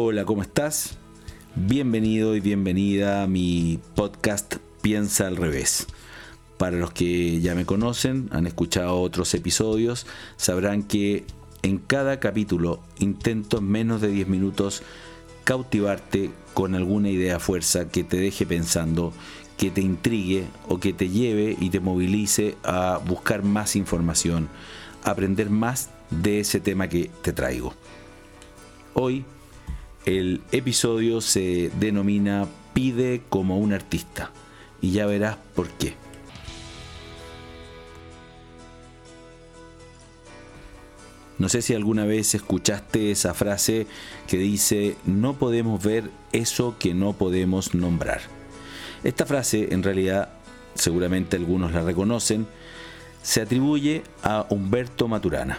Hola, ¿cómo estás? Bienvenido y bienvenida a mi podcast Piensa al revés. Para los que ya me conocen, han escuchado otros episodios, sabrán que en cada capítulo intento en menos de 10 minutos cautivarte con alguna idea fuerza que te deje pensando, que te intrigue o que te lleve y te movilice a buscar más información, aprender más de ese tema que te traigo. Hoy el episodio se denomina Pide como un artista y ya verás por qué. No sé si alguna vez escuchaste esa frase que dice, no podemos ver eso que no podemos nombrar. Esta frase, en realidad, seguramente algunos la reconocen, se atribuye a Humberto Maturana,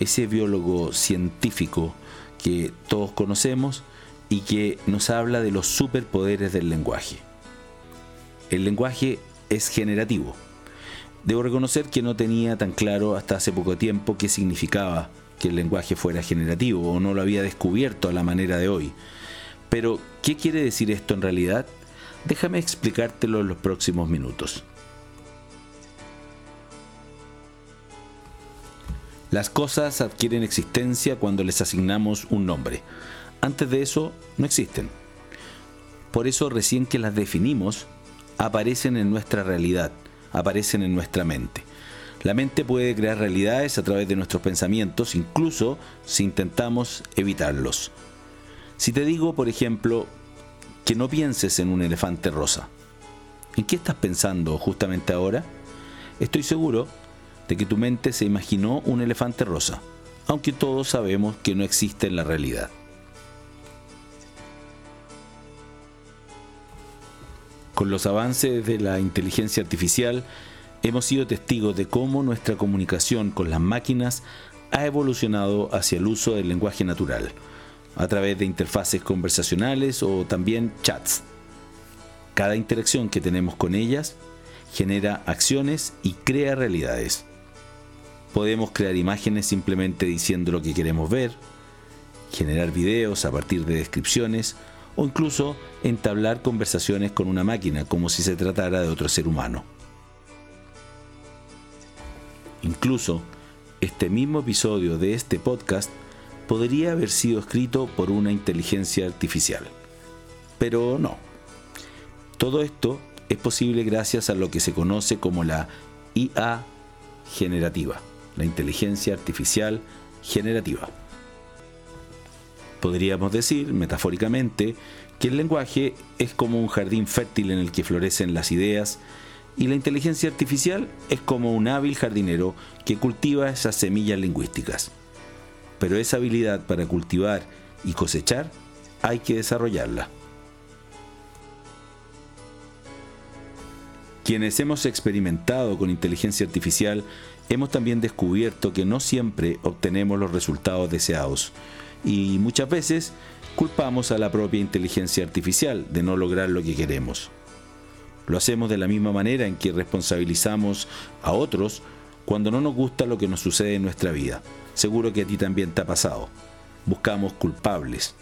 ese biólogo científico que todos conocemos y que nos habla de los superpoderes del lenguaje. El lenguaje es generativo. Debo reconocer que no tenía tan claro hasta hace poco tiempo qué significaba que el lenguaje fuera generativo o no lo había descubierto a la manera de hoy. Pero, ¿qué quiere decir esto en realidad? Déjame explicártelo en los próximos minutos. Las cosas adquieren existencia cuando les asignamos un nombre. Antes de eso, no existen. Por eso recién que las definimos, aparecen en nuestra realidad, aparecen en nuestra mente. La mente puede crear realidades a través de nuestros pensamientos, incluso si intentamos evitarlos. Si te digo, por ejemplo, que no pienses en un elefante rosa, ¿en qué estás pensando justamente ahora? Estoy seguro de que tu mente se imaginó un elefante rosa, aunque todos sabemos que no existe en la realidad. Con los avances de la inteligencia artificial, hemos sido testigos de cómo nuestra comunicación con las máquinas ha evolucionado hacia el uso del lenguaje natural, a través de interfaces conversacionales o también chats. Cada interacción que tenemos con ellas genera acciones y crea realidades. Podemos crear imágenes simplemente diciendo lo que queremos ver, generar videos a partir de descripciones o incluso entablar conversaciones con una máquina como si se tratara de otro ser humano. Incluso este mismo episodio de este podcast podría haber sido escrito por una inteligencia artificial. Pero no. Todo esto es posible gracias a lo que se conoce como la IA generativa la inteligencia artificial generativa. Podríamos decir, metafóricamente, que el lenguaje es como un jardín fértil en el que florecen las ideas y la inteligencia artificial es como un hábil jardinero que cultiva esas semillas lingüísticas. Pero esa habilidad para cultivar y cosechar hay que desarrollarla. Quienes hemos experimentado con inteligencia artificial hemos también descubierto que no siempre obtenemos los resultados deseados y muchas veces culpamos a la propia inteligencia artificial de no lograr lo que queremos. Lo hacemos de la misma manera en que responsabilizamos a otros cuando no nos gusta lo que nos sucede en nuestra vida. Seguro que a ti también te ha pasado. Buscamos culpables.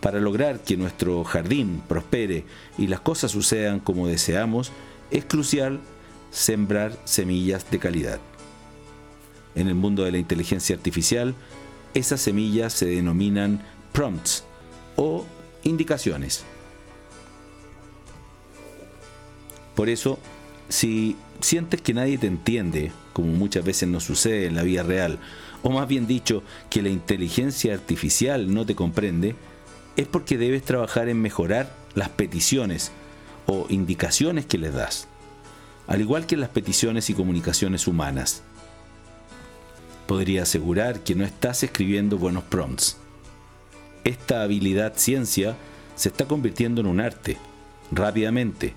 Para lograr que nuestro jardín prospere y las cosas sucedan como deseamos, es crucial sembrar semillas de calidad en el mundo de la inteligencia artificial, esas semillas se denominan prompts o indicaciones. Por eso, si sientes que nadie te entiende, como muchas veces nos sucede en la vida real, o más bien dicho, que la inteligencia artificial no te comprende, es porque debes trabajar en mejorar las peticiones o indicaciones que les das, al igual que las peticiones y comunicaciones humanas podría asegurar que no estás escribiendo buenos prompts. Esta habilidad ciencia se está convirtiendo en un arte, rápidamente,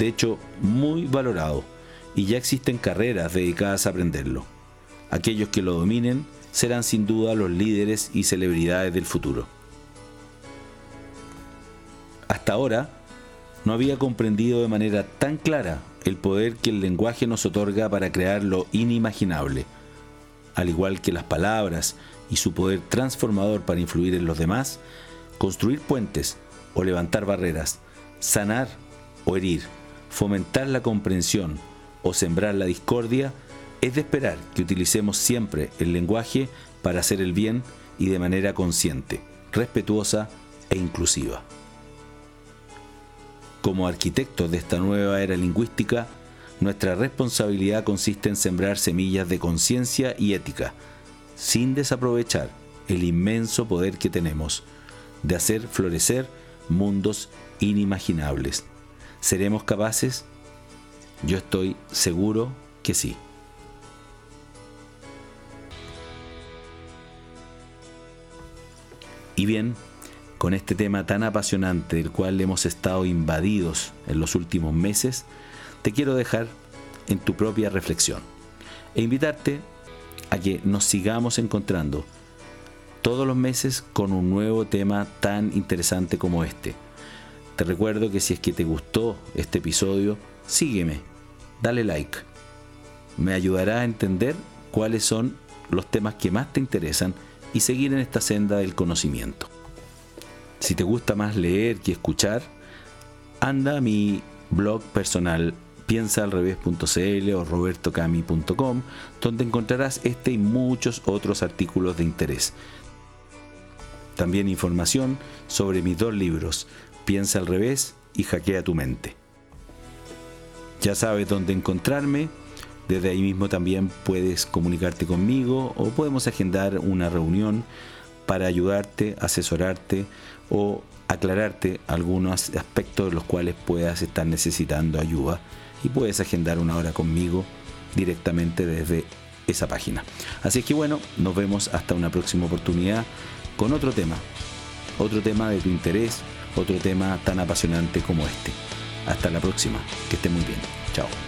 de hecho muy valorado, y ya existen carreras dedicadas a aprenderlo. Aquellos que lo dominen serán sin duda los líderes y celebridades del futuro. Hasta ahora, no había comprendido de manera tan clara el poder que el lenguaje nos otorga para crear lo inimaginable al igual que las palabras y su poder transformador para influir en los demás, construir puentes o levantar barreras, sanar o herir, fomentar la comprensión o sembrar la discordia, es de esperar que utilicemos siempre el lenguaje para hacer el bien y de manera consciente, respetuosa e inclusiva. Como arquitectos de esta nueva era lingüística, nuestra responsabilidad consiste en sembrar semillas de conciencia y ética, sin desaprovechar el inmenso poder que tenemos de hacer florecer mundos inimaginables. ¿Seremos capaces? Yo estoy seguro que sí. Y bien, con este tema tan apasionante del cual hemos estado invadidos en los últimos meses, te quiero dejar en tu propia reflexión e invitarte a que nos sigamos encontrando todos los meses con un nuevo tema tan interesante como este. Te recuerdo que si es que te gustó este episodio, sígueme, dale like. Me ayudará a entender cuáles son los temas que más te interesan y seguir en esta senda del conocimiento. Si te gusta más leer que escuchar, anda a mi blog personal piensaalrevés.cl o robertocami.com, donde encontrarás este y muchos otros artículos de interés. También información sobre mis dos libros, Piensa al revés y Hackea tu mente. Ya sabes dónde encontrarme, desde ahí mismo también puedes comunicarte conmigo o podemos agendar una reunión para ayudarte, asesorarte o aclararte algunos aspectos de los cuales puedas estar necesitando ayuda y puedes agendar una hora conmigo directamente desde esa página. Así que bueno, nos vemos hasta una próxima oportunidad con otro tema, otro tema de tu interés, otro tema tan apasionante como este. Hasta la próxima, que esté muy bien. Chao.